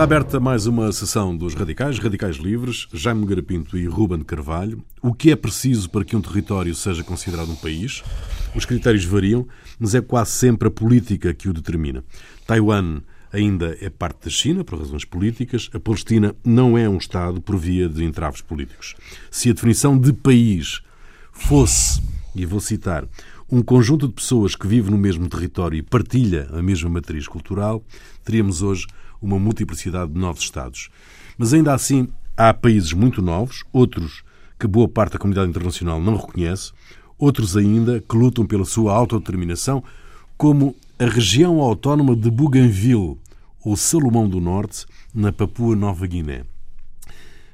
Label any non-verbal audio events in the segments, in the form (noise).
Está aberta mais uma sessão dos Radicais, Radicais Livres, Jaime Garapinto e Ruben Carvalho. O que é preciso para que um território seja considerado um país? Os critérios variam, mas é quase sempre a política que o determina. Taiwan ainda é parte da China, por razões políticas. A Palestina não é um Estado por via de entraves políticos. Se a definição de país fosse, e vou citar, um conjunto de pessoas que vive no mesmo território e partilha a mesma matriz cultural, teríamos hoje uma multiplicidade de novos Estados. Mas ainda assim, há países muito novos, outros que boa parte da comunidade internacional não reconhece, outros ainda que lutam pela sua autodeterminação, como a região autónoma de Bougainville, ou Salomão do Norte, na Papua Nova Guiné.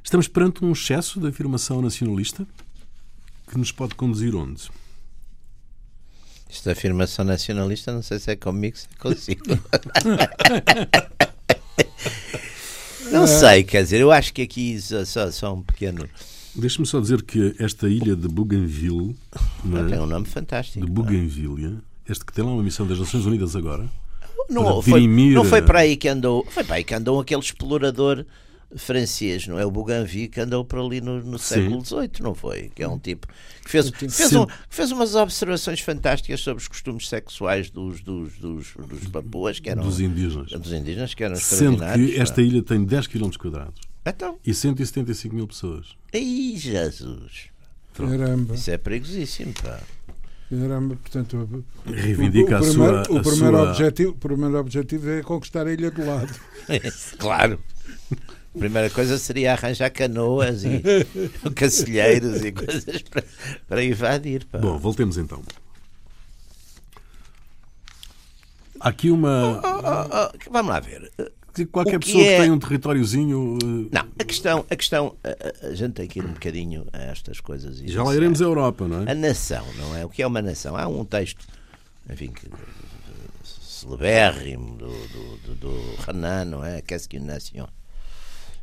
Estamos perante um excesso de afirmação nacionalista que nos pode conduzir onde? Esta afirmação nacionalista, não sei se é comigo, se é consigo. (laughs) (laughs) não sei, quer dizer, eu acho que aqui só, só um pequeno. Deixe-me só dizer que esta ilha de Bougainville. Não, é? Tem um nome fantástico. De Bougainville, este que tem lá uma missão das Nações Unidas agora. Não, foi, não foi para aí que andou. Foi para aí que andou aquele explorador francês, não é? O Bougainville que andou por ali no, no século XVIII, não foi? Que é um tipo que fez, fez, um, fez umas observações fantásticas sobre os costumes sexuais dos, dos, dos, dos papuas, que eram dos indígenas. Dos indígenas, que eram Sendo que esta ilha tem 10 km quadrados então? e 175 mil pessoas. Ei, Jesus! Caramba. Isso é perigosíssimo, pá. Caramba, portanto, Reivindica o, o, a primeiro, sua- o primeiro sua- objetivo, o primeiro objetivo é conquistar a ilha do lado. (laughs) claro. A primeira coisa seria arranjar canoas e (laughs) cacilheiros e coisas para, para invadir. Pá. Bom, voltemos então. Há aqui uma. Oh, oh, vamos lá ver. Qualquer que pessoa é- que tenha um territóriozinho. eh, Não, a questão, a questão, a, a- a gente tem que ir um bocadinho a estas coisas. Já lá iremos à Europa, não A é? nação, não é? O que é uma nação? Há um texto, enfim, que celebérrimo do, do, do, do Renan, não é? Qu'est-ce qu'une nation?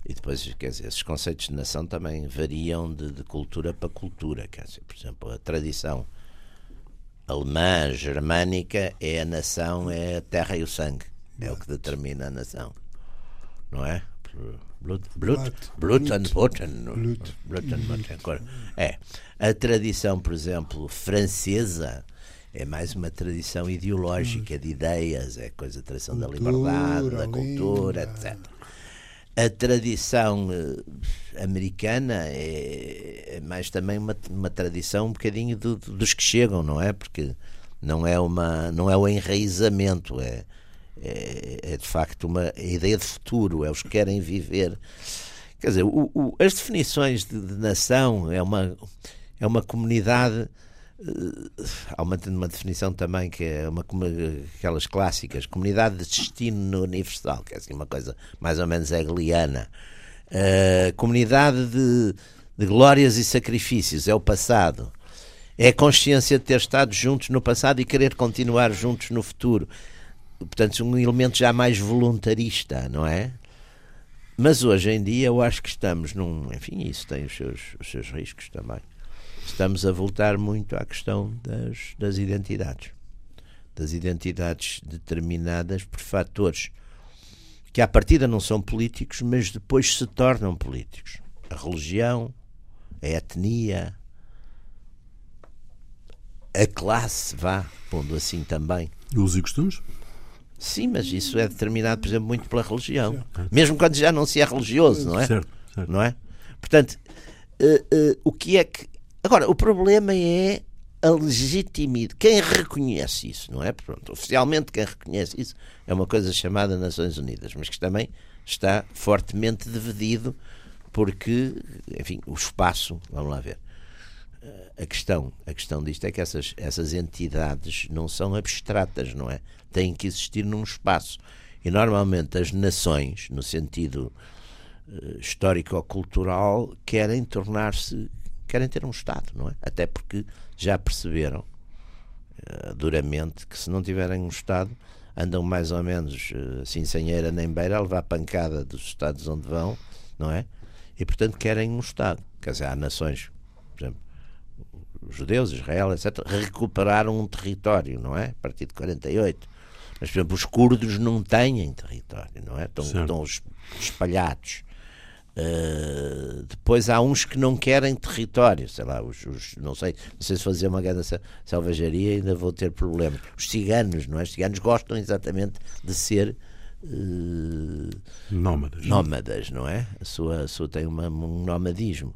E depois, quer dizer, esses conceitos de nação também variam de, de cultura para cultura. Quer dizer, por exemplo, a tradição alemã, germânica, é a nação, é a terra e o sangue. É o que determina a nação. Não é? Blut, blut, Blut. and Boten. Blut. And Boten. Cor- É. A tradição, por exemplo, francesa é mais uma tradição ideológica de ideias, é coisa da tradição da liberdade, da a cultura, etc. A tradição eh, americana é, é mais também uma, uma tradição um bocadinho do- do- dos que chegam, não é? Porque não é, uma, não é o enraizamento, é, é, é de facto uma ideia de futuro, é os que querem viver. Quer dizer, o- o- as definições de, de nação é uma, é uma comunidade. Eh, Há uma, uma definição também que é uma, como aquelas clássicas, comunidade de destino universal, que é assim uma coisa mais ou menos hegeliana. Eh, comunidade de, de glórias e sacrifícios, é o passado. É a consciência de ter estado juntos no passado e querer continuar juntos no futuro. Portanto, um elemento já mais voluntarista, não é? Mas hoje em dia eu acho que estamos num. Enfim, isso tem os seus, os seus riscos também. Estamos a voltar muito à questão das, das identidades. Das identidades determinadas por fatores que à partida não são políticos, mas depois se tornam políticos. A religião, a etnia, a classe, vá, pondo assim também. Usos e costumes? Sim, mas isso é determinado, por exemplo, muito pela religião. Mesmo quando já não se é religioso, não é? Certo, certo. Não é? Portanto, eh, eh, o que é que. Agora, o problema é a legitimidade. Quem reconhece isso, não é? Pronto, oficialmente, quem reconhece isso é uma coisa chamada Nações Unidas, mas que também está fortemente dividido porque, enfim, o espaço. Vamos lá ver. A questão, a questão disto é que essas, essas entidades não são abstratas, não é? Têm que existir num espaço. E normalmente as nações, no sentido eh, histórico-cultural, querem tornar-se, querem ter um Estado, não é? Até porque já perceberam eh, duramente que se não tiverem um Estado, andam mais ou menos eh, assim sem eira nem beira a levar pancada dos Estados onde vão, não é? E portanto querem um Estado. Quer dizer, há nações, por exemplo, os judeus, Israel, etc., recuperaram um território, não é? A partir de 48. Mas, por exemplo, os curdos não têm território, não é? Estão, estão es- espalhados. Uh, depois há uns que não querem território, sei lá, os, os- não sei, não sei se fazer uma grande sel- selvageria ainda vou ter problemas. Os ciganos, não é? Os ciganos gostam exatamente de ser uh, Nómadas. nómadas, não é? A sua, a sua tem uma- um nomadismo.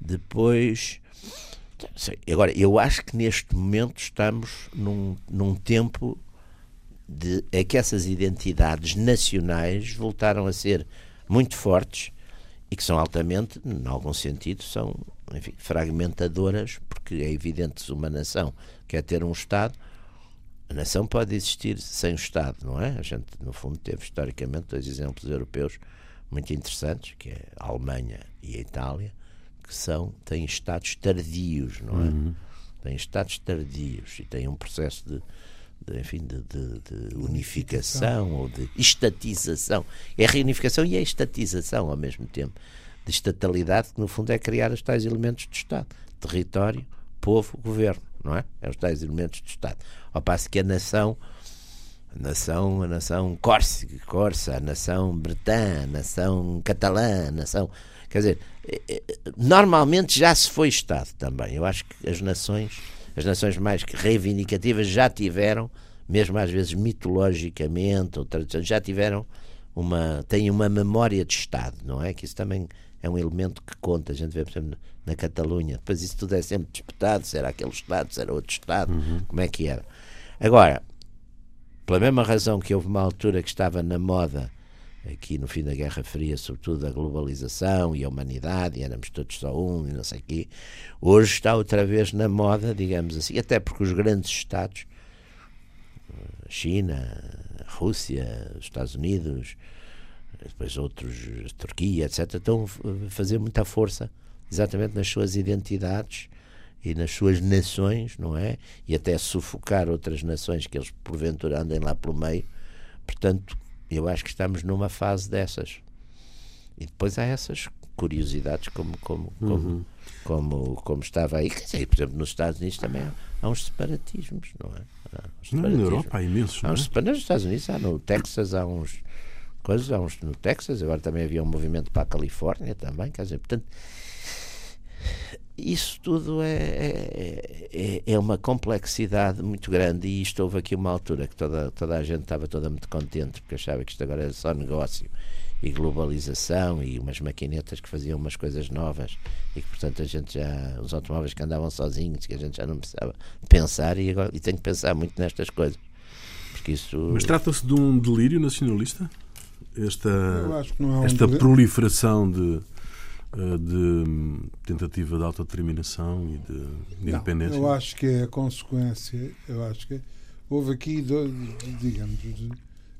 Depois, sei, agora, eu acho que neste momento estamos num, num tempo de é que essas identidades nacionais voltaram a ser muito fortes e que são altamente, em algum sentido, são enfim, fragmentadoras, porque é evidente que se uma nação quer ter um Estado, a nação pode existir sem o Estado, não é? A gente, no fundo, teve historicamente dois exemplos europeus muito interessantes, que é a Alemanha e a Itália, que são, têm Estados tardios, não é? Têm Estados tardios e têm um processo de, de, enfim, de, de- de unificação ou de estatização. É a reunificação e a estatização ao mesmo tempo. De estatalidade, que no fundo é criar os tais elementos de Estado: território, povo, governo, não é? É os tais elementos de Estado. Ao passo que a nação a nação, a nação córsica, corsa, a nação bretã, a nação catalã, a nação. Quer dizer, eh, eh, normalmente já se foi Estado também. Eu acho que as nações, as nações mais reivindicativas já tiveram, mesmo às vezes mitologicamente ou tradicionalmente, já tiveram uma. têm uma memória de Estado, não é? Que isso também é um elemento que conta. A gente vê, por exemplo, na Catalunha. Depois isso tudo é sempre disputado, se era aquele Estado, se era outro Estado, como é que era. Agora, pela mesma razão que houve uma altura que estava na moda, aqui no fim da Guerra Fria, sobretudo a globalização e a humanidade, e éramos todos só um e não sei o quê, hoje está outra vez na moda, digamos assim, até porque os grandes Estados, China, Rússia, os Estados Unidos, depois outros, Turquia, etc., estão a fazer muita força exatamente nas suas identidades e nas suas nações, não é? E até sufocar outras nações que eles porventura andem lá pelo meio. Portanto, eu acho que estamos numa fase dessas. E depois há essas curiosidades como como como, como, como estava aí. Quer dizer, por exemplo, nos Estados Unidos também há, há uns separatismos, não é? Uns Não, na. Europa há imensos. Há não é? uns separatismos nos Estados Unidos, há no Texas, há uns coisas, há uns no Texas, agora também havia um movimento para a Califórnia também, quer dizer, portanto, isso tudo é, é, é- é uma complexidade muito grande e isto houve aqui uma altura que toda, toda a gente estava toda muito contente porque achava que isto agora era só negócio e globalização e umas maquinetas que faziam umas coisas novas e que portanto a gente já, os automóveis que andavam sozinhos que a gente já não precisava pensar e, agora, e tenho que pensar muito nestas coisas porque isso Mas trata-se de um delírio nacionalista? Esta, Eu acho que não é um esta poder- proliferação de, de hum, tentativa de autodeterminação e de, de Não, independência? eu acho que é a consequência. Eu acho que houve aqui dois, digamos,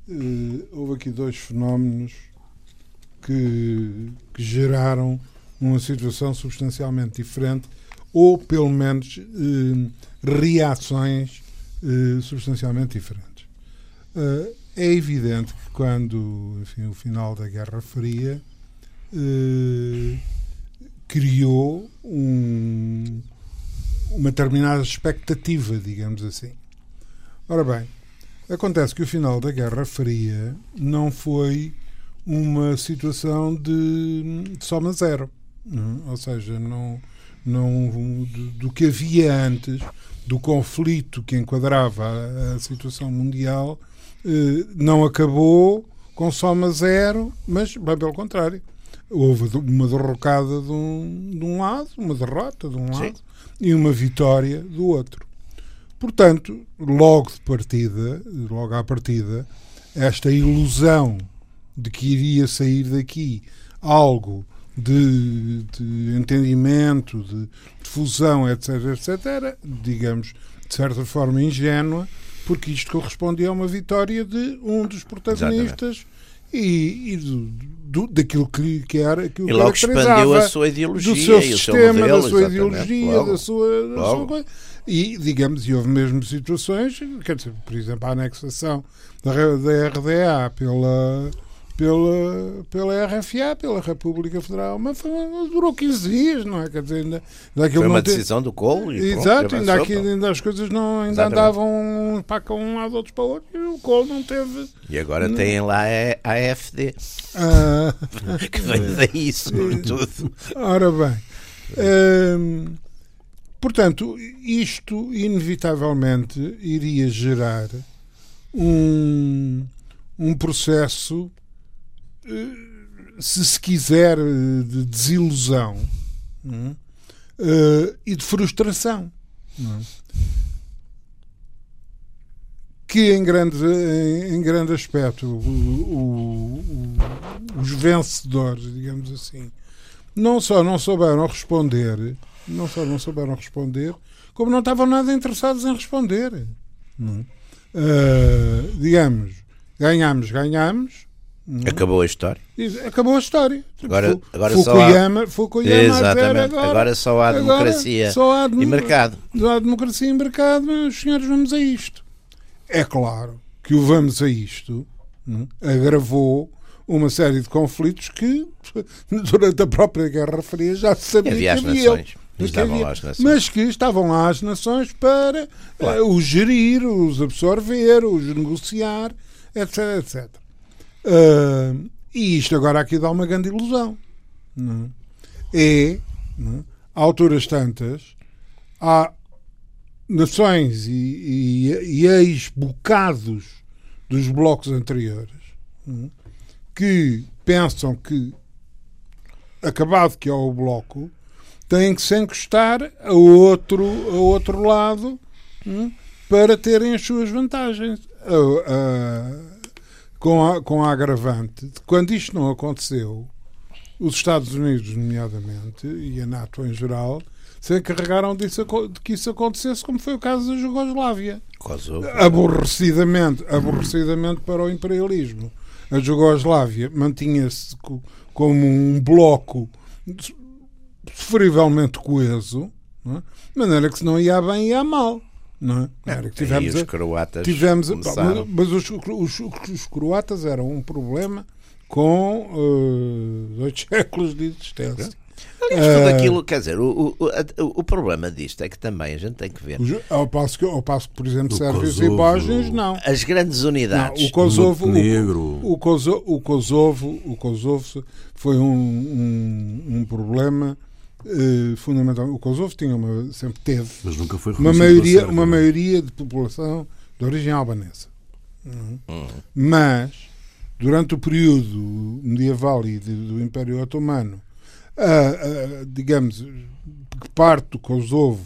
eh, houve aqui dois fenómenos que, que geraram uma situação substancialmente diferente, ou pelo menos eh, reações eh, substancialmente diferentes. Eh, é evidente que quando enfim, o final da Guerra Fria eh, criou um, uma determinada expectativa, digamos assim. Ora bem, acontece que o final da Guerra Fria não foi uma situação de, de soma zero. não é? Ou seja, não, não, do, do que havia antes, do conflito que enquadrava a, a situação mundial, eh, não acabou com soma zero, mas bem pelo contrário. Houve uma derrocada de um, de um lado, uma derrota de um Sim. lado e uma vitória do outro. Portanto, logo de partida, logo à partida, esta ilusão de que iria sair daqui algo de, de entendimento, de, de fusão, etc., etc., era, digamos, de certa forma ingênua, porque isto correspondia a uma vitória de um dos protagonistas e, e do, daquilo que, lhe- que o e logo expandiu a sua ideologia do seu o seu sistema, modelo, da sua ideologia, logo. da sua, da sua coisa. E, digamos, e houve mesmo situações, quer dizer, por exemplo, a anexação da, da RDA pela, pela, pela RFA, pela República Federal, mas foi, durou 15 dias, não é? Quer dizer, ainda, ainda foi uma decisão do Colo e Exato, pronto, ainda, aqui, ainda as coisas não, ainda Exatamente. andavam para cá um lado, outros para o outro, e o Colo não teve. E agora não... têm lá a AFD, ah, (laughs) que vem daí, sobretudo. Ora bem. Hum, portanto, isto inevitavelmente iria gerar um, um processo se se quiser, de desilusão uh, e de frustração. É? Que em grande, em, grande aspecto o, o, o, os vencedores, digamos assim, não só não souberam responder, não só não souberam responder, como não estavam nada interessados em responder. Uh, digamos, ganhamos, ganhamos, Acabou a história. Acabou a história. Agora, agora Fukuyama, só há... Fukuyama Exatamente. Agora, agora, só há democracia só há e mercado. Só há democracia e mercado, mas senhores, vamos a isto. É claro que o vamos a isto né, agravou uma série de conflitos que (laughs) durante a própria Guerra Fria já se sabia havia que havia. Nações. Estavam lá as nações. Mas que estavam lá as nações para claro. uh, os gerir, os absorver, os negociar, etc, etc. Uh, e isto agora aqui dá uma grande ilusão. Não é? é não é? a alturas tantas, há nações e, e, e ex-bocados dos blocos anteriores é? que pensam que, acabado que é o bloco, têm que se encostar a outro, a outro lado é? para terem as suas vantagens. A, a, com a, com a agravante de quando isto não aconteceu, os Estados Unidos, nomeadamente, e a NATO em geral, se encarregaram disso, de que isso acontecesse, como foi o caso da Jugoslávia. Aborrecidamente, aborrecidamente para o imperialismo. A Jugoslávia mantinha-se como um bloco sofrivelmente coeso, é? de maneira que se não ia bem, ia mal. Não é? Era que tivemos, os croatas tivemos, mas, mas os, os, os, croatas eram um problema com uh, dois (laughs) séculos de existência. Aliás, tudo eh, aquilo, quer dizer, o, o, o, problema disto é que também a gente tem que ver. Ao passo que, ao passo que por exemplo, sérvios e bósnios, não. As grandes unidades. Não, o Kosovo, o, o, Kosovo, o Kosovo, o Kosovo foi um, um, um problema uh, fundamental. O Kosovo tinha uma, sempre teve Mas nunca foi uma maioria, uma maioria de população de origem albanesa. Uhum. Uhum. Mas durante o período medieval e de, do Império Otomano, a, a, digamos, que parte do Kosovo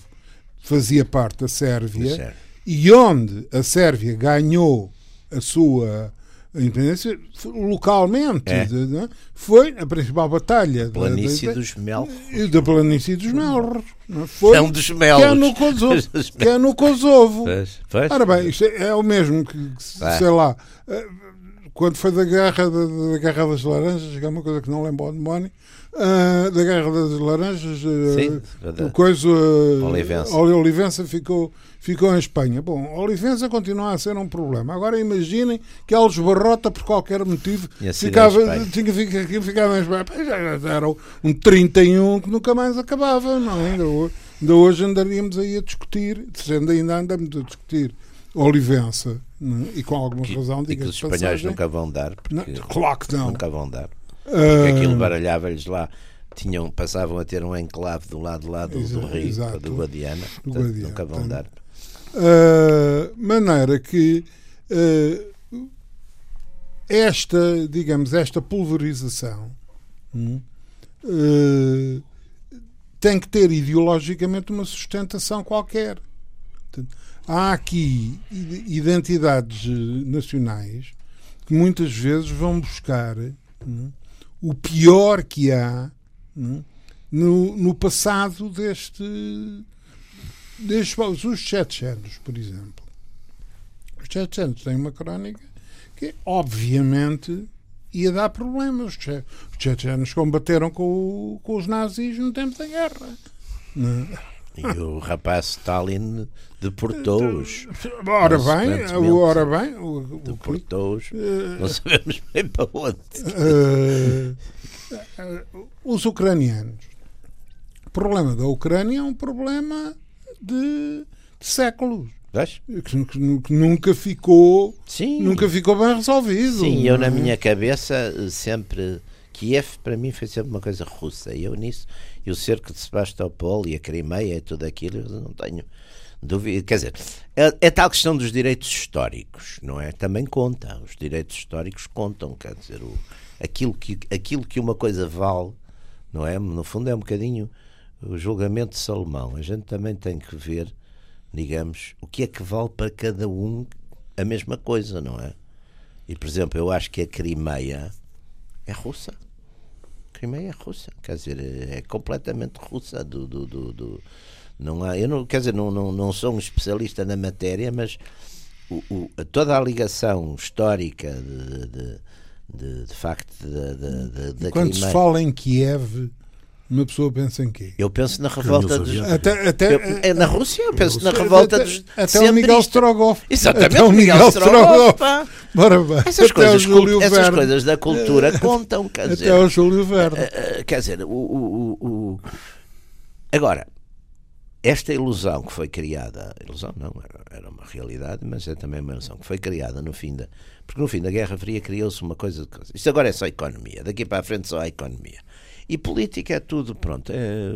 fazia parte da Sérvia e onde a Sérvia ganhou a sua a independência localmente. É. De, é? Foi a principal batalha planície da, dos Melros. Da planície dos Melros. Foi, é um dos Melros. Que é no Kosovo. (laughs) que é no Kosovo. Pois, pois. Ora bem, isto é, é o mesmo que, sei lá, eh, quando foi da guerra, da, da guerra das Laranjas, que é uma coisa que não lembro ao demónio, uh, da Guerra das Laranjas, uh, Sim, o coisa, uh, Olivença. Olivença ficou, ficou em Espanha. Bom, Olivença continua a ser um problema. Agora imaginem que Alves Barrota, por qualquer motivo, ficava, tinha, ficava, ficava em Espanha. Já era um 31 que nunca mais acabava, não é? Ainda hoje, ainda hoje andaríamos aí a discutir, sendo ainda andamos a discutir Olivença, é? e com alguma que, razão, diga que os espanhóis passagem, nunca vão dar. Não, claro que não. Nunca vão dar. Porque aquilo baralhava-lhes lá. Tinham, passavam a ter um enclave do lado de lá do, do Rio, exato. do Guadiana. Do portanto, Guadiana, nunca vão dar. Uh, maneira que uh, esta, digamos, esta pulverização uh, tem que ter ideologicamente uma sustentação qualquer. Portanto, há aqui identidades nacionais que muitas vezes vão buscar o pior que há é? no, no passado deste, destes os chechenos, por exemplo. Os chechenos têm uma crónica que, obviamente, ia dar problemas. Os chechenos combateram com, com os nazis no tempo da guerra. É? E o rapaz Stalin deportou-os. Ora bem, ora bem, Deportou-os. Não sabemos bem para onde. eh, eh, os ucranianos. O problema da Ucrânia é um problema de, de séculos. Que, que- que nunca ficou Sim. nunca ficou bem resolvido. Sim, eu na minha cabeça eh, sempre. Kiev para mim foi sempre uma coisa russa. E eu nisso, e o cerco de Sebastopol e a Crimeia e tudo aquilo, eu não tenho dúvida. Quer dizer, é, é tal questão dos direitos históricos, não é? Também conta. Os direitos históricos contam, quer dizer, o, aquilo, que, aquilo que uma coisa vale, não é? No fundo é um bocadinho o julgamento de Salomão. A gente também tem que ver, digamos, o que é que vale para cada um a mesma coisa, não é? E, por exemplo, eu acho que a Crimeia é russa. Crimeia é russa. Quer dizer, é completamente russa. Do, do, do, do- não há, eu não, quer dizer, não, não, não sou um especialista na matéria, mas o, o- toda a ligação histórica de, de, de, de facto da, da, da, da Quando se Crimeia. fala em Kiev, uma pessoa pensa em quê? Eu penso na revolta Caminhos dos. Até, até, Eu- é na Rússia, eu penso na revolta até, dos. até o Miguel. Strogoff. Exatamente, Até o Miguel Strogoff. Bora bem. Essas, até coisas, essas coisas da cultura (laughs) contam, quer Até dizer. o Júlio Verne. Eh, eh, quer dizer, o, o- o- o- agora, esta ilusão que foi criada, ilusão não, era, era uma realidade, mas é também uma ilusão que foi criada no fim da. Porque no fim da Guerra Fria criou-se uma coisa. de- Isto agora é só economia, daqui para a frente só há economia. E política é tudo, pronto, é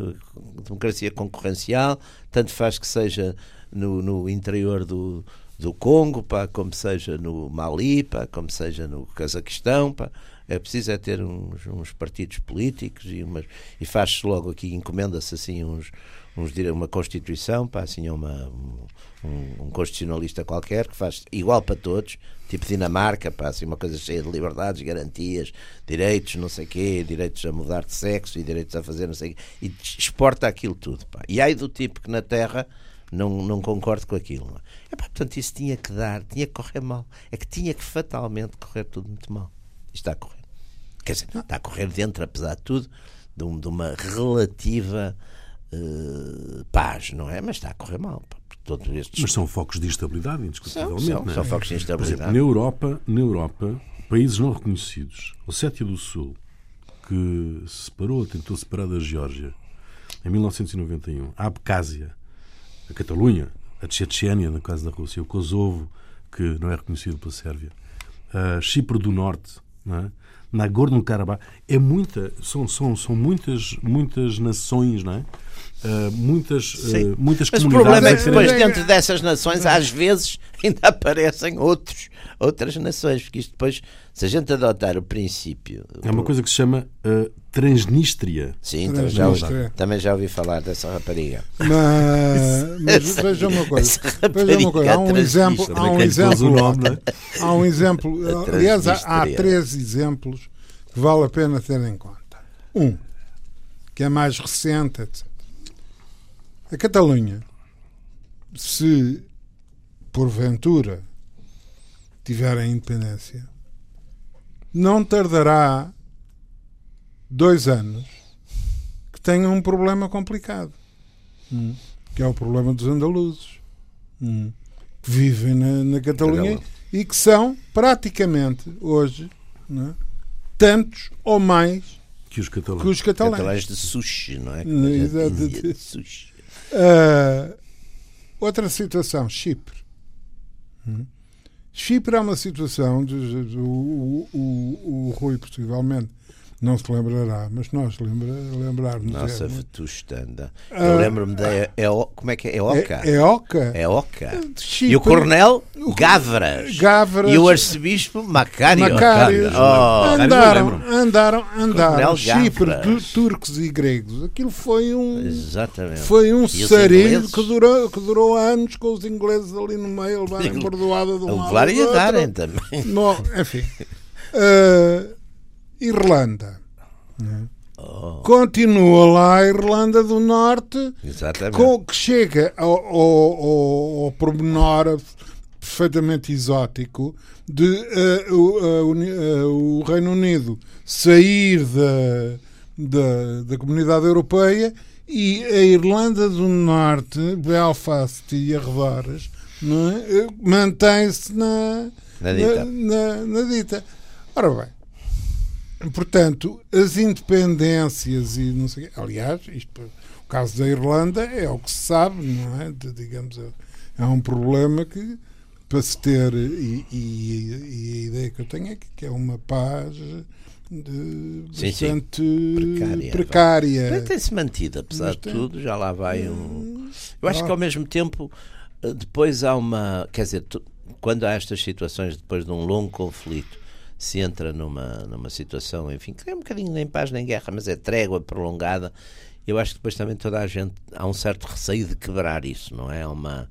democracia concorrencial, tanto faz que seja no, no interior do, do Congo, pá, como seja no Mali, pá, como seja no Cazaquistão, pá. É preciso é ter uns, uns partidos políticos e, umas, e faz-se logo aqui, encomenda-se assim uns, uns, dire- uma Constituição, pá, assim uma, um, um constitucionalista qualquer que faz igual para todos, tipo Dinamarca, pá, assim uma coisa cheia de liberdades, garantias, direitos, não sei quê, direitos a mudar de sexo e direitos a fazer não sei quê, e exporta aquilo tudo, pá. E aí do tipo que na Terra não, não concordo com aquilo. É? É, pá, portanto, isso tinha que dar, tinha que correr mal. É que tinha que fatalmente correr tudo muito mal. Isto está a correr. Quer dizer, está a correr dentro, apesar de tudo, de, um- de uma relativa eh, paz, não é? Mas está a correr mal. Todos estes Mas são focos de instabilidade, são, indiscutivelmente. são, não é? são focos de Por exemplo, instabilidade. na Europa, na Europa, países não reconhecidos, Ossétia do Sul, que se separou, tentou separar da Geórgia em 1991, a Abcásia, a Catalunha, a Chechênia, no caso da Rússia, o Kosovo, que não é reconhecido pela Sérvia, a Chipre do Norte, é? Nagorno-Karabakh, é muita, são, são, são muitas, muitas nações, não é? Ah, muitas, Sim. muitas Mas o comunidades problema é que depois dentro dessas nações às vezes (laughs) ainda aparecem outros, outras nações, porque isto depois, se a gente adotar o princípio. É uma coisa que se chama uh, Transnistria. Sim, também já, ouvi, Transnistria. também já ouvi falar dessa rapariga. Mas, mas veja uma coisa. Veja uma coisa. Há um exemplo. Há um o exemplo. nome? Há um exemplo. (laughs) Aliás, há, há transnistria. três exemplos que vale a pena ter em conta. Um, que é mais recente, etc. A Catalunha, se porventura tiver a independência, não tardará dois anos que tenha um problema complicado, Hum. que é o problema dos andaluzes, Hum. que vivem na, na Catalunha e que são praticamente hoje é? tantos ou mais Que os catalães. que os catalães. Catalães de sushi, não é? Exato. De sushi. Ah, outra situação, Chipre. Chipre é uma situação, de, de- o, o, o, o Rui possivelmente não se lembrará, mas nós lembra, lembrarmos. Nossa, é, vetustanda. Ah, Eu lembro-me da. É, é, como é que é? É Oca? é, é Oca. É Oca. Chipre, E o Coronel Gávras. Gávras. E o Arcebispo Macário. Macários Oh, andaram, andaram, andaram. Chipre, turcos e gregos. Aquilo foi um. Exatamente. Foi um sarilho que durou, que durou anos com os ingleses ali no meio, levarem (laughs) bordoada de um lado levar e darem também. No, enfim. (laughs) Ah, Irlanda. né? Oh, Continua lá a Irlanda do Norte, exatamente. com, que chega ao, ao, ao, ao pormenor perfeitamente exótico de o, a Uni- ah, o Reino Unido sair da, da, da comunidade europeia E a Irlanda do Norte, Belfast e arredores, é? Eh, mantém-se na, Na. Na, na- na dita. Ora bem, portanto, as independências e não sei. Aliás, isto, o caso da Irlanda é o que se sabe, não é? De- digamos, é- é um problema que para se ter, e, e- e a ideia que eu tenho é que, que é uma paz de, Sim, sim. bastante Precária. precária. Mas tem-se mantido, apesar Mas de tem. tudo, já lá vai um. Eu acho Ah. que ao mesmo tempo, eh, depois há uma. Quer dizer, quando há estas situações, depois de um longo conflito, se entra numa, numa situação, enfim, que é um bocadinho nem paz nem guerra, mas é trégua prolongada. Eu acho que depois também toda a gente. Há um certo receio de quebrar isso, não é? Uma.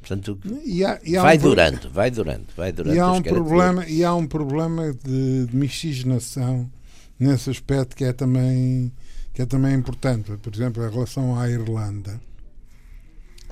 Portanto, E há- e há vai um pro- durando, vai durando, vai durando. E há um problema, e há um problema de, de miscigenação nesse aspecto que é também que é também importante. Por exemplo, em relação à Irlanda,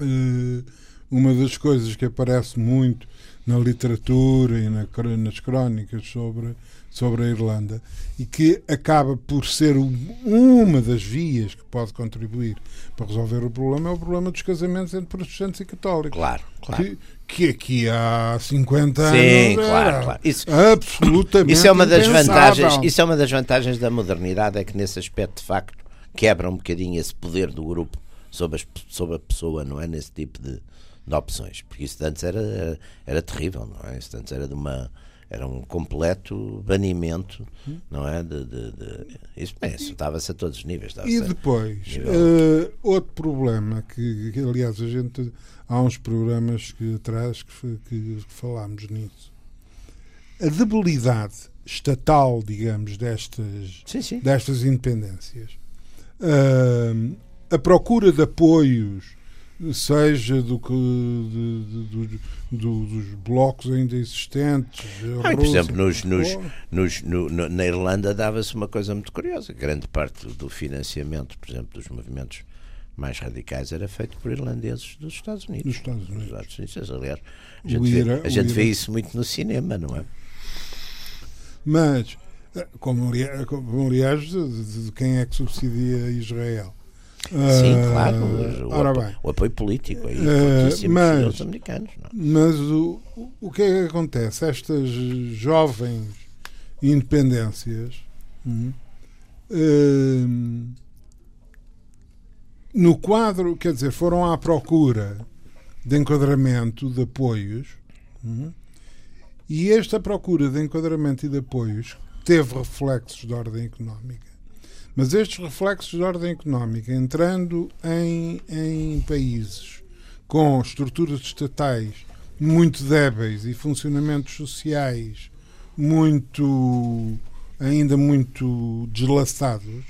eh, uma das coisas que aparece muito na literatura e na nas crónicas sobre sobre a Irlanda e que acaba por ser um- uma das vias que pode contribuir para resolver o problema é o problema dos casamentos entre protestantes e católicos Claro, claro. que, que aqui há 50 Sim, anos claro, claro. Isso- absolutamente Isso é uma das impensável. vantagens, isso é uma das vantagens da modernidade, é que nesse aspecto de facto quebra um bocadinho esse poder do grupo sobre, as- sobre a pessoa, não é? Nesse tipo de, de opções. Porque isso antes era, era, era terrível, não é? Isso antes era de uma era um completo banimento, não é? De, de, de- isso isso estava-se a todos os níveis. E depois, nível- eh, outro problema que, que, aliás, a gente há uns programas que atrás que, que falámos nisso. A debilidade estatal, digamos, destas, Sim, sim. destas independências. Ah, a procura de apoios, seja do que de- de- do- do- dos blocos ainda existentes. a Ah, por exemplo, nos, nos, nos- no- no- na Irlanda dava-se uma coisa muito curiosa. Grande parte do financiamento, por exemplo, dos movimentos mais radicais era feito por irlandeses dos Estados Unidos. Nos Estados Dos Unidos. Estados Unidos, aliás, a gente, vê, Ira- a o gente vê isso muito no cinema, não é? Mas, eh, como, ali- como, aliás, de- de quem é que subsidia Israel? Sim, Ah, claro. O, ora apo- bem, o apoio político aí, fortíssimo mas- dos americanos. Não é? mas o, o que é que acontece? Estas jovens independências hum, no quadro, quer dizer, foram à procura de enquadramento de apoios hum, e esta procura de enquadramento e de apoios teve reflexos de ordem económica. Mas estes reflexos de ordem económica, entrando em, em países com estruturas estatais muito débeis e funcionamentos sociais muito ainda muito deslaçados,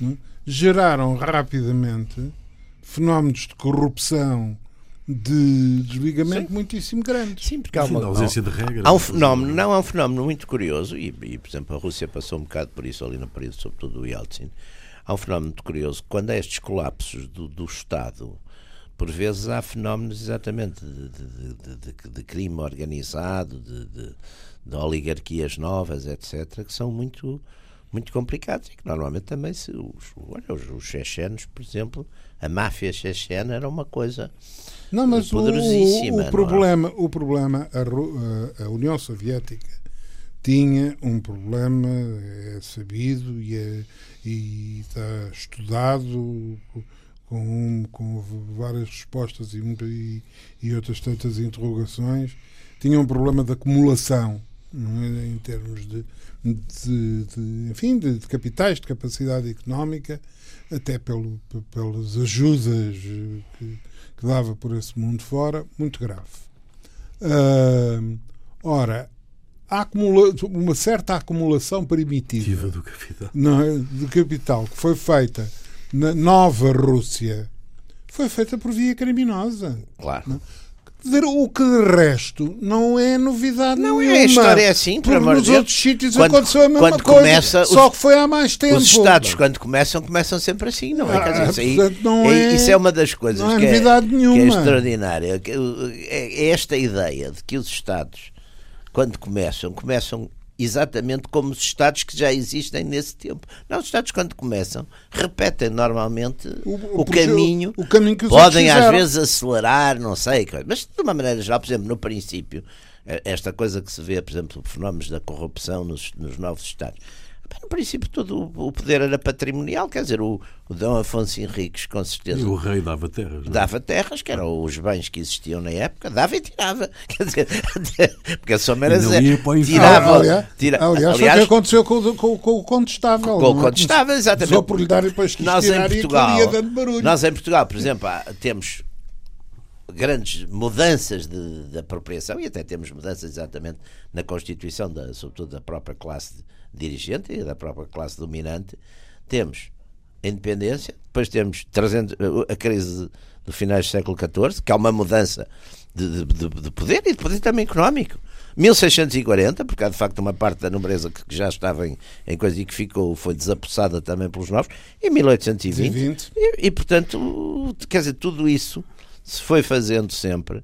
não é? geraram rapidamente fenómenos de corrupção, de desligamento muitíssimo grandes. Sim, porque há uma ausência de regras. Há um fenómeno, não, há um fenómeno muito curioso, e, e, por exemplo a Rússia passou um bocado por isso ali no período, sobretudo do Yeltsin. Há um fenómeno muito curioso, quando há estes colapsos do, do Estado, por vezes há fenómenos exatamente de, de- de- de- de crime organizado, de, de- de oligarquias novas, etc., que são muito, muito complicados e que normalmente também se. Os, olha, os, os chechenos, por exemplo, a máfia chechena era uma coisa. Não, mas o, poderosíssima, o é? problema, o problema a, a- União Soviética tinha um problema, é sabido e, é, e está estudado com, com várias respostas e, e, e outras tantas interrogações, tinha um problema de acumulação é? em termos de, de, de, enfim, de, de capitais, de capacidade económica, até pelo, pe- pelas ajudas eh, que, que dava por esse mundo fora, muito grave. Ah, ora, acumula- uma certa acumulação primitiva do capital. não é, de capital que foi feita na nova Rússia foi feita por via criminosa. Claro. De- O que de resto não é novidade Não é, nenhuma. a história é assim, Porque amor nos Deus. outros sítios Quando- aconteceu a mesma coisa, começa, só os- que foi há mais tempo. Os Estados, quando começam, começam sempre assim, não é? Ah, Quer dizer, isso, aí- não é- é- isso é uma das coisas não é que, é, novidade é nenhuma. extraordinária. É é esta ideia de que os Estados, quando começam, começam exatamente como os Estados que já existem nesse tempo. Não, os Estados, quando começam, repetem normalmente o, o caminho. O caminho que os Podem, às vezes, acelerar, não sei, mas de uma maneira geral, por exemplo, no princípio, eh, esta coisa que se vê, por exemplo, fenómenos da corrupção nos, nos novos Estados. Bem, No princípio, todo o poder era patrimonial, quer dizer, o, o Dom Afonso Henriques, com certeza, E o rei dava terras. não é? dava terras, que eram os bens que existiam na época, dava e tirava. (laughs) Quer dizer, (laughs) porque a soma era zero. Tirava, aliás, tira- aliás, foi o que aconteceu com, o- com, com o contestável. com o não é? contestável, exatamente. Começou por lhe dar depois quis nós em e Portugal, ia dando barulho. nós em Portugal, por exemplo, há- temos grandes mudanças de, de apropriação e até temos mudanças exatamente na constituição, da, sobretudo da própria classe dirigente e da própria classe dominante. Temos a independência, depois temos 300, a crise do finais do século XIV, que há uma mudança de, de- de- de poder e de poder também económico. 1640, porque há de facto uma parte da nobreza que que já estava em, em coisa e que ficou, foi desapossada também pelos novos, e 1820. 20. E, e, portanto, quer dizer, tudo isso se foi fazendo sempre.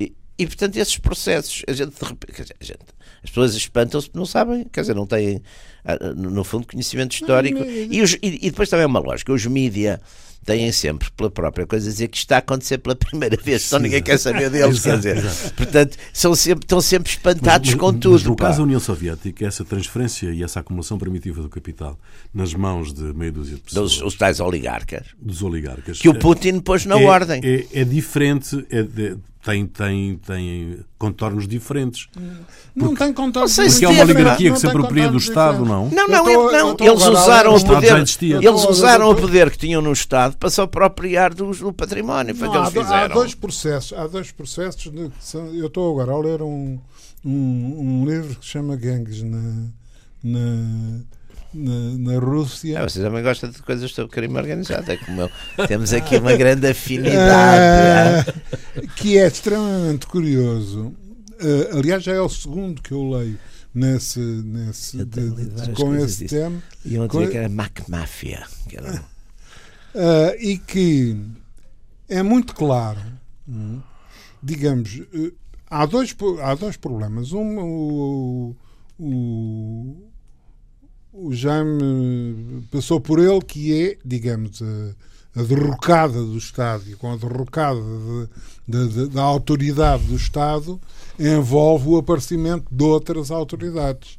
E, e, portanto, esses processos, a gente, de repente, a gente- as pessoas espantam-se porque não sabem, quer dizer, não têm, ah, no no fundo, conhecimento histórico. E, os- e- e depois também é uma lógica, os mídia têm sempre, pela própria coisa, dizer que isto está a acontecer pela (laughs) primeira vez, só ninguém quer saber deles, quer dizer. Portanto, são sempre, estão sempre espantados Mas- com mas tudo. no pá. caso da União Soviética, essa transferência e essa acumulação primitiva do capital nas mãos de meia dúzia de pessoas, Dos, os tais oligarcas, dos oligarcas, que o Putin pôs na é, ordem. É, é diferente, é de- tem, tem, tem contornos diferentes. Não tem contato Não sei se Porque é uma teve, oligarquia não que se tem apropria do Estado, diferentes. não? Não, Eu não, tô- não. eu eles usaram o poder. existia. Eles usaram o- o poder que tinham no Estado para se apropriar do, do património. Foi o que Não, eles há, há dois processos. Há dois processos. de- eu estou agora a ler um, um, um livro que se chama Gangues na, na, na, na Rússia. Ah, vocês também gostam de coisas sobre crime organizado. É como eu. Temos aqui uma grande afinidade. Ah, que é extremamente curioso. Ah, aliás, já é o segundo que eu leio nesse, nesse, de- de- com esse disso. tema. E ontem Co- dizia que era Mac Mafia. Que era... Ah, e que é muito claro, hum, digamos, eh, há, dois, há dois problemas. Um, o, o, o Jaime passou por ele, que é, digamos, a, a derrocada do Estado, e com a derrocada de- de- de- da autoridade do Estado, envolve o aparecimento de outras autoridades.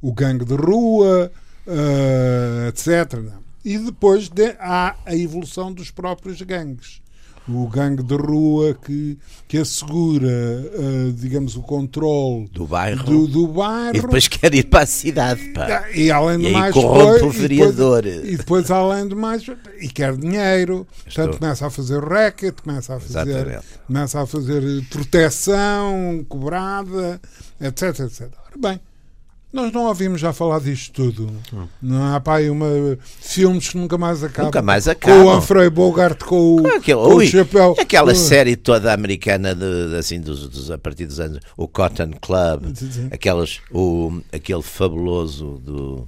O gangue de rua, ah, etc. não. E depois de- há a evolução dos próprios gangues. O gangue de rua que, que assegura, ah, digamos, o controle Do bairro. do, do bairro. E depois quer ir para a cidade. Pá. Ah, E além de E mais, corrompe depois- o e depois- vereador. E depois, além de mais, e quer dinheiro, Estou- portanto começa a fazer racket, começa a fazer, Exatamente. começa a fazer proteção cobrada, etc, etc. Ora bem, nós não ouvimos já falar disto tudo. Não há pá, aí uma, filmes que nunca mais acabam. Nunca mais Com o acabam. Humphrey Bogart, com o, Aquele, com o chapéu. aquela com- série toda americana de, assim dos, dos- a partir dos anos o Cotton Club aquelas o aquele fabuloso do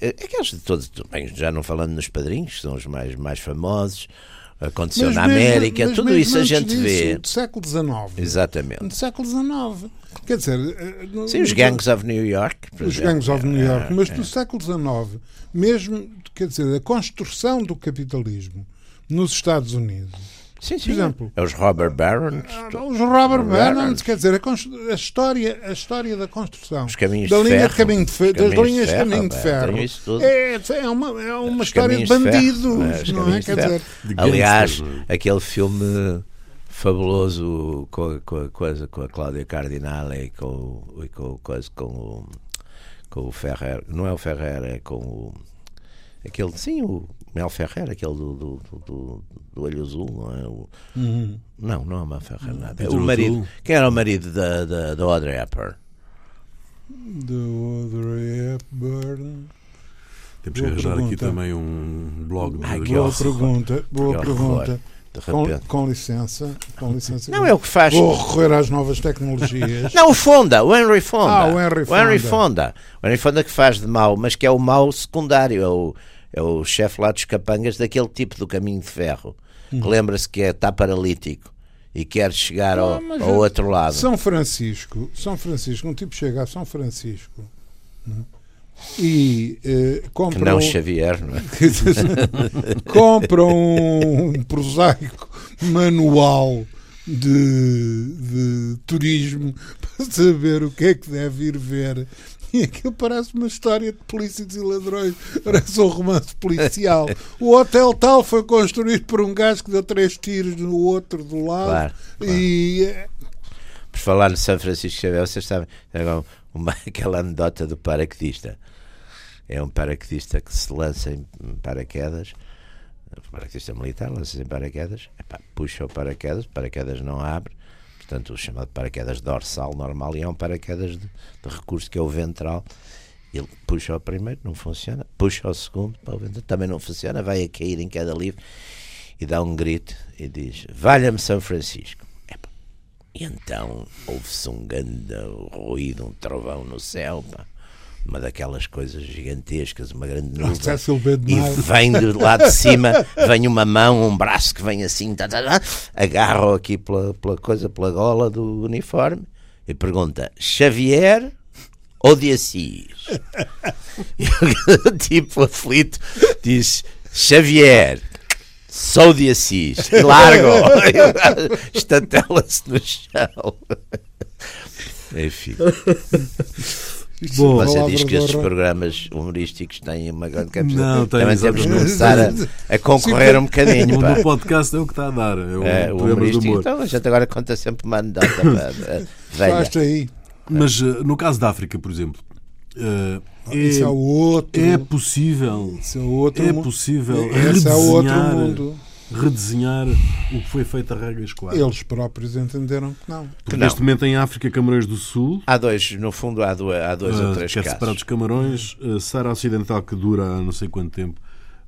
eh, aqueles de todos bem, já não falando nos padrinhos que são os mais mais famosos aconteceu Mas na mesmo- América mas tudo isso a gente disso, vê Do século XIX. exatamente Do século XIX. Quer dizer. eh, no- sim os gangs of New York os exemplo. gangues of New York, É, mas é. do século XIX, mesmo, quer dizer, a construção do capitalismo nos Estados Unidos, sim, sim. por exemplo, é os robber barons os Robert Barons. Quer dizer, a, a história, a história da construção Os caminhos da de linha ferro. de caminho de fe- Os das linhas de ferro, caminho de pá, ferro. É, é uma, é uma Os história de ferro, bandidos, os não é? Quer ferro. dizer, Aliás, aquele filme fabuloso com a, com a, coisa, com a Cláudia Cardinale e com, o- e com, coisa, com o com o Ferrer, não é o Ferrer, é com o aquele, sim, o Mel Ferrer, aquele do, do, do, do- olho azul, não é? O, Uhum. não, não é o Mel Ferrer, nada. Pedro o marido, Azul. quem era o marido da, da, da Audrey Hepburn? do Audrey Hepburn. Temos que Boa arranjar aqui também um blog de Ai, que Boa pergunta, boa Que pergunta. Com, com licença, com licença. Não, é o que faz. Vou recorrer às novas tecnologias. (laughs) Não, o Fonda, o Henry Fonda. Ah, o Henry Fonda. Fonda. O Henry Fonda que faz de mau, mas que é o mau secundário, é o, é o chefe lá dos capangas daquele tipo do caminho de ferro. Que lembra-se que é, está paralítico e quer chegar ao, Ah, ao é- outro lado. São Francisco, São Francisco, um tipo chega a São Francisco E uh, compram. Que não Xavier, não é? (laughs) compram um prosaico manual de, de turismo (laughs) para saber o que é que deve ir ver e (laughs) aquilo parece uma história de polícias e ladrões, parece um romance policial. O hotel tal foi construído por um gajo que deu três tiros no outro do lado. Claro, claro. E. Por falar no São Francisco Xavier, vocês sabem, uma, (laughs) aquela anedota do paraquedista. É um paraquedista que se lança em paraquedas, paraquedista militar, lança-se em paraquedas, epá, puxa o paraquedas, o paraquedas não abre, portanto o chamado paraquedas dorsal normal e é um paraquedas de, de recurso que é o ventral. Ele puxa o primeiro, não funciona, puxa o segundo, também não funciona, vai a cair em queda livre e dá um grito e diz: Valha-me São Francisco. E então ouve-se um grande ruído, um trovão no céu, pá. Uma daquelas coisas gigantescas, uma grande nuvem. E vem do lado de cima, vem uma mão, um braço que vem assim, tá, tá, tá, agarra aqui pela, pela coisa, pela gola do uniforme e pergunta: Xavier ou de Assis? e o tipo aflito diz: Xavier sou de Assis, largo, (laughs) estatela-se no chão. Enfim. Você diz que estes programas humorísticos têm uma grande capacidade. Não, Também temos que começar a, a concorrer um bocadinho. No, no podcast é o que está a dar. É o, é, o humorístico. Então a gente agora conta sempre uma anedota (laughs) velha. aí. Mas uh, no caso da África, por exemplo, uh, é, Isso é outro. É possível. Isso é outro. É possível Esse é outro mundo. Redesenhar o que foi feito a regras quatro. Eles próprios entenderam que não. Porque neste momento em África, Camarões do Sul. Há dois, no fundo, há dois, há dois uh, ou três que é casos. separado dos Camarões, uh, Sara Ocidental, que dura há não sei quanto tempo,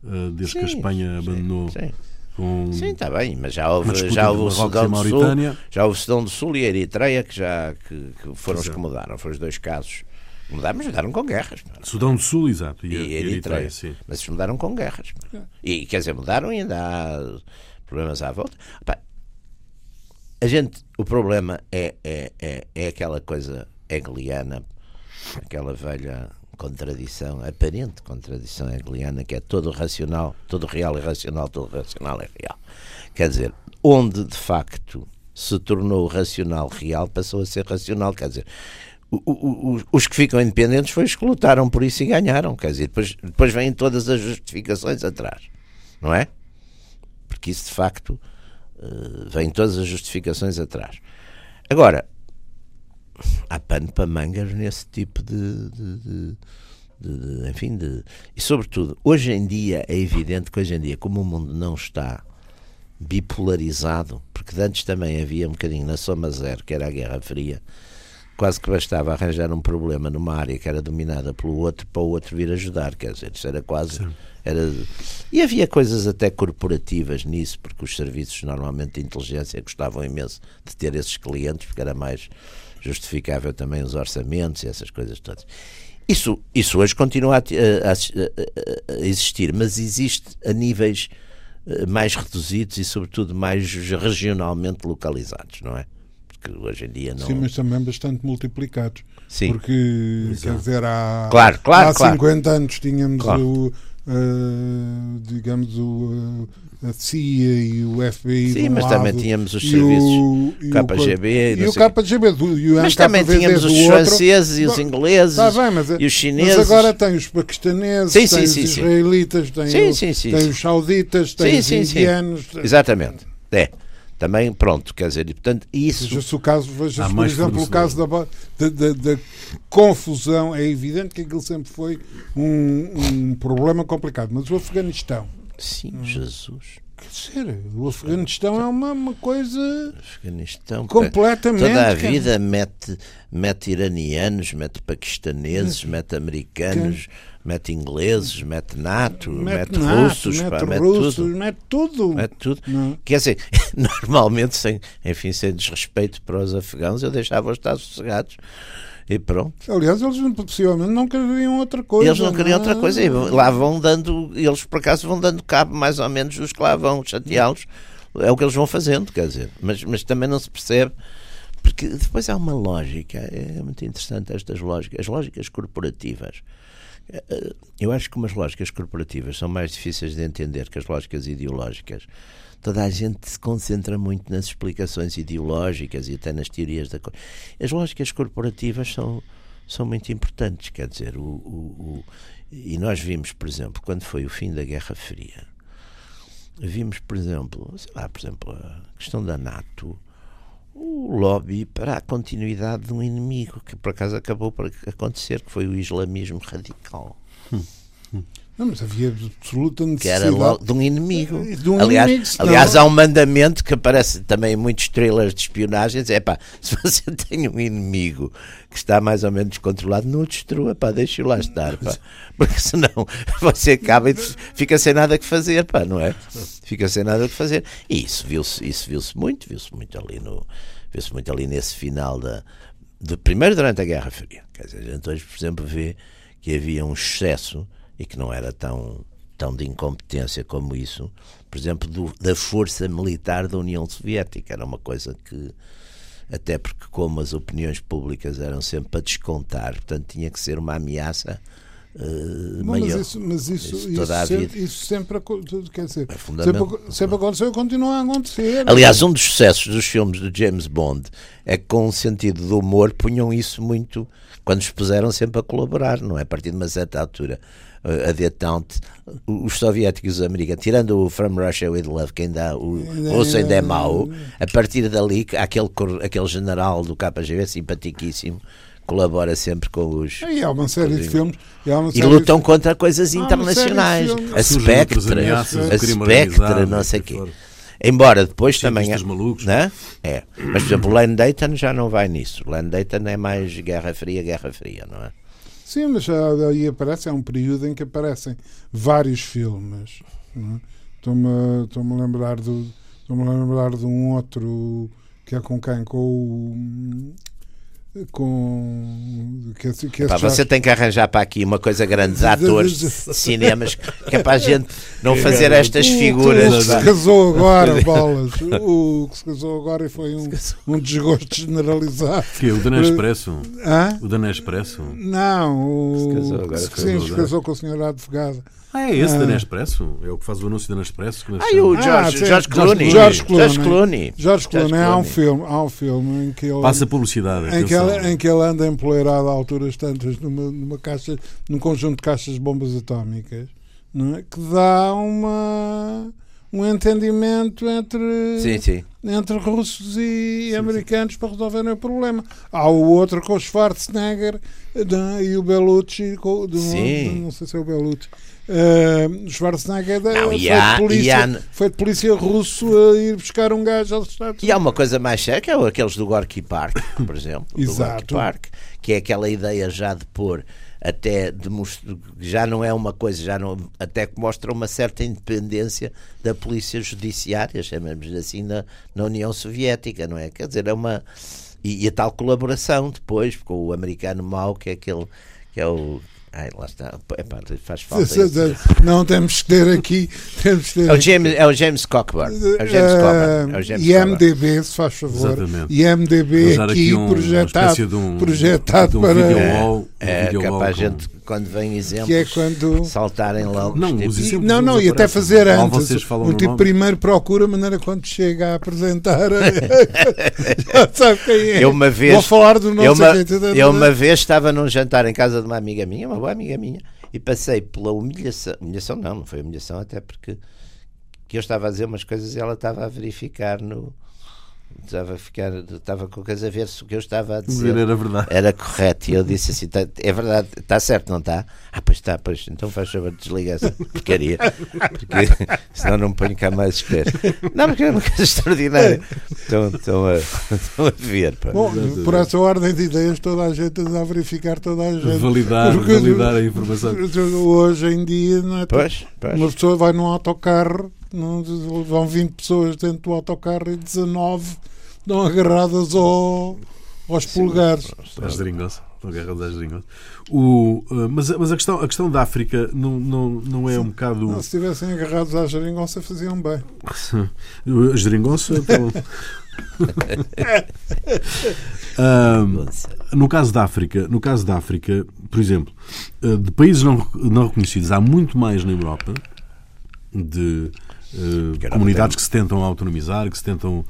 uh, desde sim, que a Espanha sim, abandonou. Sim. Com... Sim, está bem, mas já houve, já houve o Sudão do Sul, já houve o Sudão do Sul e a Eritreia que já que, que foram os que mudaram, foram os dois casos Mudaram, mas mudaram com guerras. Sudão do Sul, exato. E, e Eritreia. sim. Mas mudaram com guerras. É. E quer dizer, mudaram e ainda há problemas à volta. a gente, o problema é, é, é, é aquela coisa hegeliana, aquela velha contradição, aparente contradição hegeliana, que é todo racional, todo real é racional, todo racional é real. Quer dizer, onde de facto se tornou racional real, passou a ser racional. Quer dizer, os que ficam independentes foi os que lutaram por isso e ganharam. Quer dizer, depois, depois vêm todas as justificações atrás, não é? Porque isso de facto uh, vem todas as justificações atrás. Agora, há pano para mangas nesse tipo de, de, de, de, enfim, de. E sobretudo, hoje em dia é evidente que hoje em dia, como o mundo não está bipolarizado, porque antes também havia um bocadinho na soma zero, que era a Guerra Fria quase que bastava arranjar um problema numa área que era dominada pelo outro para o outro vir ajudar, quer dizer, isso era quase. Era... E havia coisas até corporativas nisso, porque os serviços normalmente de inteligência gostavam imenso de ter esses clientes, porque era mais justificável também os orçamentos e essas coisas todas. Isso, isso hoje continua a, a, a, existir, mas existe a níveis eh, mais reduzidos e, sobretudo, mais regionalmente localizados, não é? Que hoje em dia não. Sim, mas também bastante multiplicados. Sim. Porque, Exato. quer dizer, há, claro, claro, há claro. 50 anos tínhamos claro. o, uh, digamos, o, uh, a CIA e o FBI. Sim, mas lado, também tínhamos os serviços o, KGB e, e o KGB do Mas também tínhamos os franceses e os ingleses tá bem, mas, e os chineses. Mas agora tem os paquistaneses, sim, sim, tem sim, os israelitas, tem, o, tem os sauditas, tem os indianos. Exatamente. É também, pronto, quer dizer, e, portanto, isso... Veja-se o caso, veja por exemplo, o caso da, da, da, da, confusão, é evidente que aquilo sempre foi um, um problema complicado, mas o Afeganistão... Sim, hum. Jesus... Quer dizer, o Afeganistão é uma, uma coisa Afeganistão, completamente. Toda a vida mete, mete iranianos, mete paquistaneses, mete americanos, mete ingleses, mete NATO, mete, mete NATO, russos, mete, pá, mete russos, tudo. Mete tudo. Mete tudo. Não. Quer dizer, (laughs) normalmente, sem, enfim, sem desrespeito para os afegãos, eu deixava os estar sossegados. E pronto. Aliás, eles possivelmente não queriam outra coisa. Eles não queriam outra coisa. E lá vão dando, eles por acaso vão dando cabo mais ou menos dos que lá vão chateá-los. É o que eles vão fazendo, quer dizer. Mas, mas também não se percebe Porque depois há uma lógica, é muito interessante estas lógicas, as lógicas corporativas. Eu acho que umas lógicas corporativas são mais difíceis de entender que as lógicas ideológicas. Toda a gente se concentra muito nas explicações ideológicas e até nas teorias da coisa. As lógicas corporativas são, são muito importantes, quer dizer, o, o, o, e nós vimos, por exemplo, quando foi o fim da Guerra Fria, vimos, por exemplo, sei lá, por exemplo, a questão da NATO, o lobby para a continuidade de um inimigo que por acaso acabou por acontecer, que foi o islamismo radical. Não, mas havia absoluta necessidade. Que era logo de um inimigo. De um aliás, inimigo, aliás, há um mandamento que aparece também em muitos trailers de espionagem: é pá, (laughs) se você tem um inimigo que está mais ou menos descontrolado, não o destrua, pá, deixe-o lá estar, pá. (laughs) Porque senão (laughs) você acaba e fica sem nada que fazer, pá, não é? Fica sem nada que fazer. E isso viu-se isso viu muito, viu-se muito ali no. Viu-se muito ali nesse final da. De, primeiro durante a Guerra Fria. Quer dizer, a gente hoje, por exemplo, vê que havia um excesso e que não era tão, tão de incompetência como isso, por exemplo, do- da força militar da União Soviética. Era uma coisa que, até porque, como as opiniões públicas eram sempre para descontar, portanto, tinha que ser uma ameaça Não, maior. mas isso, mas isso, Isso isso, toda a sempre, vida. isso sempre quer dizer, É sempre, sempre aconteceu e continua a acontecer. Aliás, um dos sucessos dos filmes do James Bond é que, com um sentido de humor, punham isso muito quando os puseram sempre a colaborar, não é? A partir de uma certa altura, a detente, os soviéticos e os americanos, tirando o From Russia with Love, que ainda o russo ainda é mau, a partir dali, aquele, aquele general do KGB, simpaticíssimo, colabora sempre com os. E há uma série de filmes. E, há uma E série lutam de, contra coisas Há internacionais. A Spectre, ameaças, a Spectre, não sei o e quê. Embora depois também. Cientistas malucos. Né? É. Mas, por exemplo, o Len Dayton já não vai nisso. O Len Dayton é mais Guerra Fria, Guerra Fria, não é? Sim, mas aí aparece, é um período em que aparecem vários filmes. é? Estou-me estou-me a lembrar do. Estou-me a lembrar de um outro que é com quem? Com o. Com. Que, que Pá, você tem que arranjar para aqui uma coisa grande, de atores de cinemas, que é para a gente não fazer estas O figuras. que se casou agora, (laughs) bolas. O que se casou agora e foi um, um desgosto generalizado. Que o Dané Expresso? Hã? O Dané Expresso? Não, o. Se casou agora sim, se casou com a senhora advogada. Ah, é esse Ah. Dané Expresso? É o que faz o anúncio da? Como é que Ah, e o chama? Ah, George, sim, George Clooney. George Clooney. George Clooney. Jorge Clooney, há um Clooney. filme, há um filme em que ele Passa publicidade. em que, ele, em que ele anda empoleirado a alturas tantas numa, numa caixa, num conjunto de caixas de bombas atómicas, não é? que dá uma um entendimento entre Sim, sim. Entre russos e americanos para resolverem o problema. Há o outro com o Schwarzenegger e o Bellucci, com, do, Sim. não sei se é o Bellucci. Eh, o Schwarzenegger da- Não, foi, há- de polícia, há- foi de polícia russo a ir buscar um gajo aos Estados E há uma coisa mais séria, que é aqueles do Gorky Park, por exemplo. do Gorky Exato. Park, que é aquela ideia já de pôr até já não é uma coisa, já não, até que mostra uma certa independência da polícia judiciária, chamamos assim, na, na União Soviética, não é? Quer dizer, é uma. E, e a tal colaboração depois com o americano mau, que é aquele. que é o. Ai, lá está. Epá, faz falta. Não temos que ter aqui. (laughs) Temos que ter É o aqui. James, é o James Cockburn. É o James Cockburn. É o James Cockburn. Se faz favor. Exatamente. IMDB aqui, aqui um, projetado, um, projetado de um para. video wall, um É, que é para a gente, quando vem exemplos, Que é quando. saltarem logo. Não, tipos. os não, não, e até fazer antes. vocês falam um no tipo nome. primeiro procura, a maneira quando chega a apresentar. (laughs) já sabe quem é. Eu uma vez- Vou falar do não eu, uma, eu uma vez estava num jantar em casa de uma amiga minha, uma boa amiga minha, e passei pela humilhação. Humilhação não, não foi humilhação, até porque que eu estava a dizer umas coisas e ela estava a verificar no. Estava a, ficar, estava com coisa a ver se o que eu estava a dizer Dizer era verdade. era correto. E eu disse assim: "Tá- é verdade, está certo, não está? Ah, pois está, pois então faz favor, desliga essa porcaria, porque (laughs) senão não me ponho cá mais espera. Não, porque é uma coisa extraordinária. Estão, estão, a, (laughs) estão a ver. Pá. Bom, por essa ordem de ideias, toda a gente anda a verificar toda a gente. Validar, Porque- validar a informação. Hoje em dia, não é? Pois, pois. Uma pessoa vai num autocarro, não, vão 20 pessoas dentro do autocarro e 19 estão agarradas ao, aos polegares. A geringonça. Estão agarrados à geringonça. O, uh, mas mas a, questão, a questão da África não, não, não é um bocado. Não, se estivessem agarrados à geringonça, faziam bem. (laughs) A geringonça. Então, no caso da África, no caso da África, por exemplo, eh, de países não, não reconhecidos, há muito mais na Europa de uh, comunidades que se tentam autonomizar, que se tentam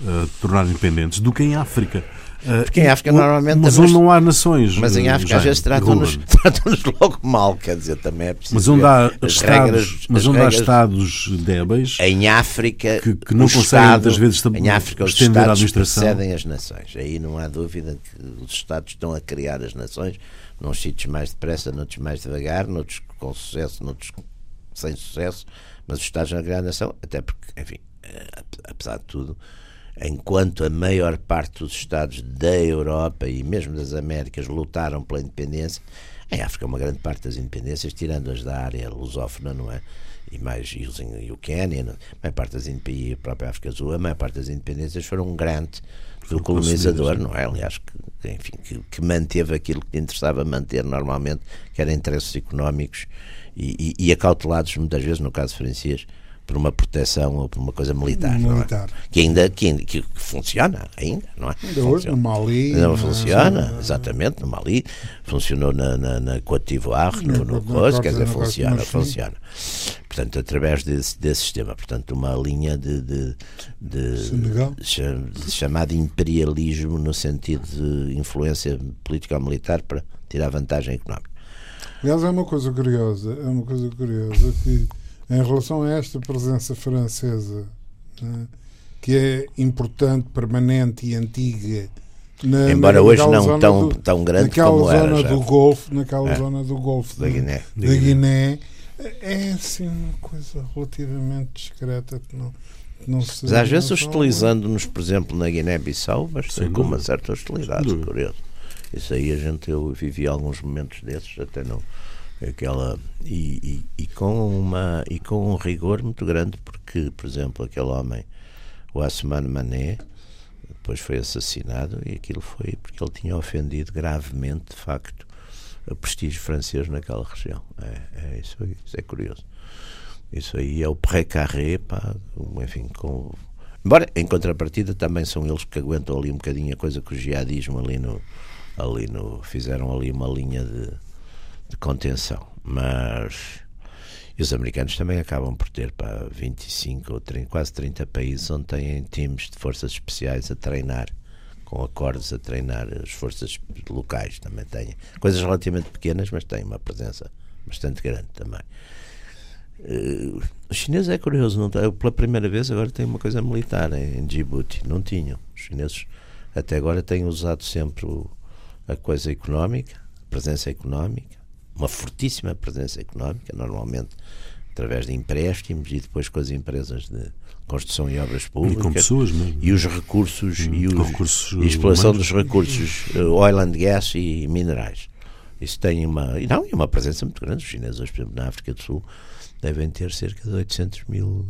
uh, tornar independentes, do que em África. Uh, Porque em África normalmente. Mas onde não há nações. Mas em África às vezes tratam-nos (laughs) tratam logo mal, quer dizer, também é preciso. Mas onde há, estados, regras, mas onde regras, há estados débeis. Em África. Que, que não conseguem, Estado, às vezes, em África, os Estados a administração. precedem as nações. Aí não há dúvida que os Estados estão a criar as nações, num sítios mais depressa, noutros mais devagar, noutros com sucesso, noutros sem sucesso, mas os Estados na nação, até porque, enfim, eh, apesar de tudo enquanto a maior parte dos Estados da Europa e mesmo das Américas lutaram pela independência, em África uma grande parte das independências, tirando as da área lusófona, não é? E mais e, os, e o Quênia, a maior parte das e a própria África Azul, a maior parte das independências foram um grande do colonizador, não é? Aliás, que, enfim, que, que, manteve aquilo que interessava manter normalmente, que eram interesses económicos e, e, e acautelados muitas vezes, no caso francês, por uma proteção ou por uma coisa militar, militar. É? que ainda que, que, funciona ainda, não é? Ainda hoje no Mali não funciona, exatamente no Mali funcionou na, na, na Côte d'Ivoire, no, no coisa, quer dizer, funciona, funciona. Portanto, através desse, desse sistema, portanto, uma linha de, de, de, de chamado imperialismo no sentido de influência político-militar para tirar vantagem económica. Aliás, é uma coisa curiosa, é uma coisa curiosa que em relação a esta presença francesa, né, que é importante, permanente e antiga, na, Embora hoje não tão, do, tão grande como zona era. Do Golfo, naquela é. zona do Golfo da, Guiné. Da Guiné. É assim uma coisa relativamente discreta que não. Não se, mas às vezes hostilizando-nos, por exemplo, na Guiné-Bissau, mas com uma certa hostilidade, curioso. Isso aí a gente, eu vivi alguns momentos desses, até não, aquela e, e, e, com uma e com um rigor muito grande porque por exemplo aquele homem o Asman Mané depois foi assassinado e aquilo foi porque ele tinha ofendido gravemente de facto o prestígio francês naquela região. É, é isso aí isso é curioso. Isso aí é o pré-carré enfim com embora em contrapartida também são eles que aguentam ali um bocadinho a coisa com o jihadismo ali no ali no fizeram ali uma linha de de contenção. Mas os americanos também acabam por ter para 25 ou 30, quase 30 países onde têm times de forças especiais a treinar, com acordos a treinar as forças locais também têm. Coisas relativamente pequenas, mas têm uma presença bastante grande também. Uh, os chineses é curioso, não, pela primeira vez agora tem uma coisa militar em, em Djibouti, não tinham. Os chineses até agora têm usado sempre o, a coisa económica, a presença económica, uma fortíssima presença económica, normalmente através de empréstimos e depois com as empresas de construção e obras públicas. E com pessoas mesmo. E os recursos, hum, e, os, recursos e a exploração humanos. dos recursos uh, oil and gas e minerais. Isso tem uma. E não, e uma presença muito grande. Os chineses, hoje, por exemplo, na África do Sul, devem ter cerca de 800 mil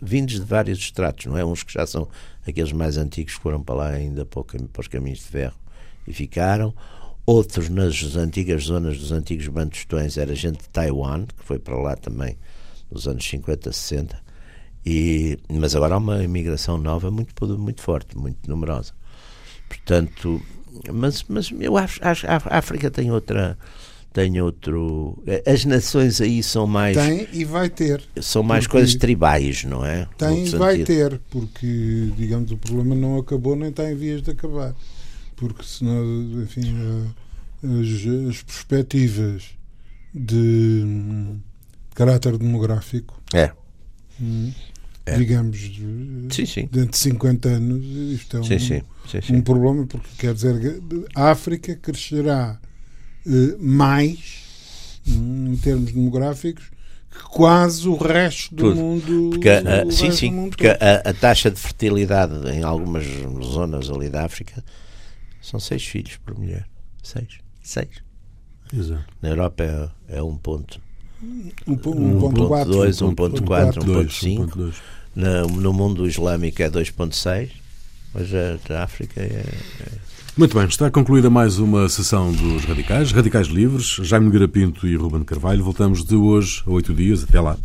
vindos de vários estratos, não é? Uns que já são aqueles mais antigos que foram para lá ainda para, para os caminhos de ferro e ficaram, Outros nas antigas zonas dos antigos Bantustões era gente de Taiwan, que foi para lá também nos anos 50, 60. E, mas agora há uma imigração nova muito, muito forte, muito numerosa. Portanto, mas, mas eu acho, acho a África tem outra tem outro. As nações aí são mais. Tem e vai ter. São mais coisas tribais, não é? Tem e vai ter, porque, digamos, o problema não acabou nem está em vias de acabar porque senão, enfim, as, as perspectivas de caráter demográfico é. Hum, é. digamos sim, sim. dentro de 50 anos isto é um, sim, um problema porque quer dizer a África crescerá eh, mais hum, em termos demográficos que quase o resto do Tudo. mundo porque, a, sim, sim, porque a, a, taxa de fertilidade em algumas zonas ali da África são seis filhos por mulher. Seis. Seis. Exato. Na Europa é, é um ponto. 1.2, 1.4, 1.5. No mundo islâmico é 2.6. Mas a, a África é, é. Muito bem, está concluída mais uma sessão dos Radicais, Radicais Livres, Jaime Garapinto e Ruben Carvalho. Voltamos de hoje a oito dias. Até lá.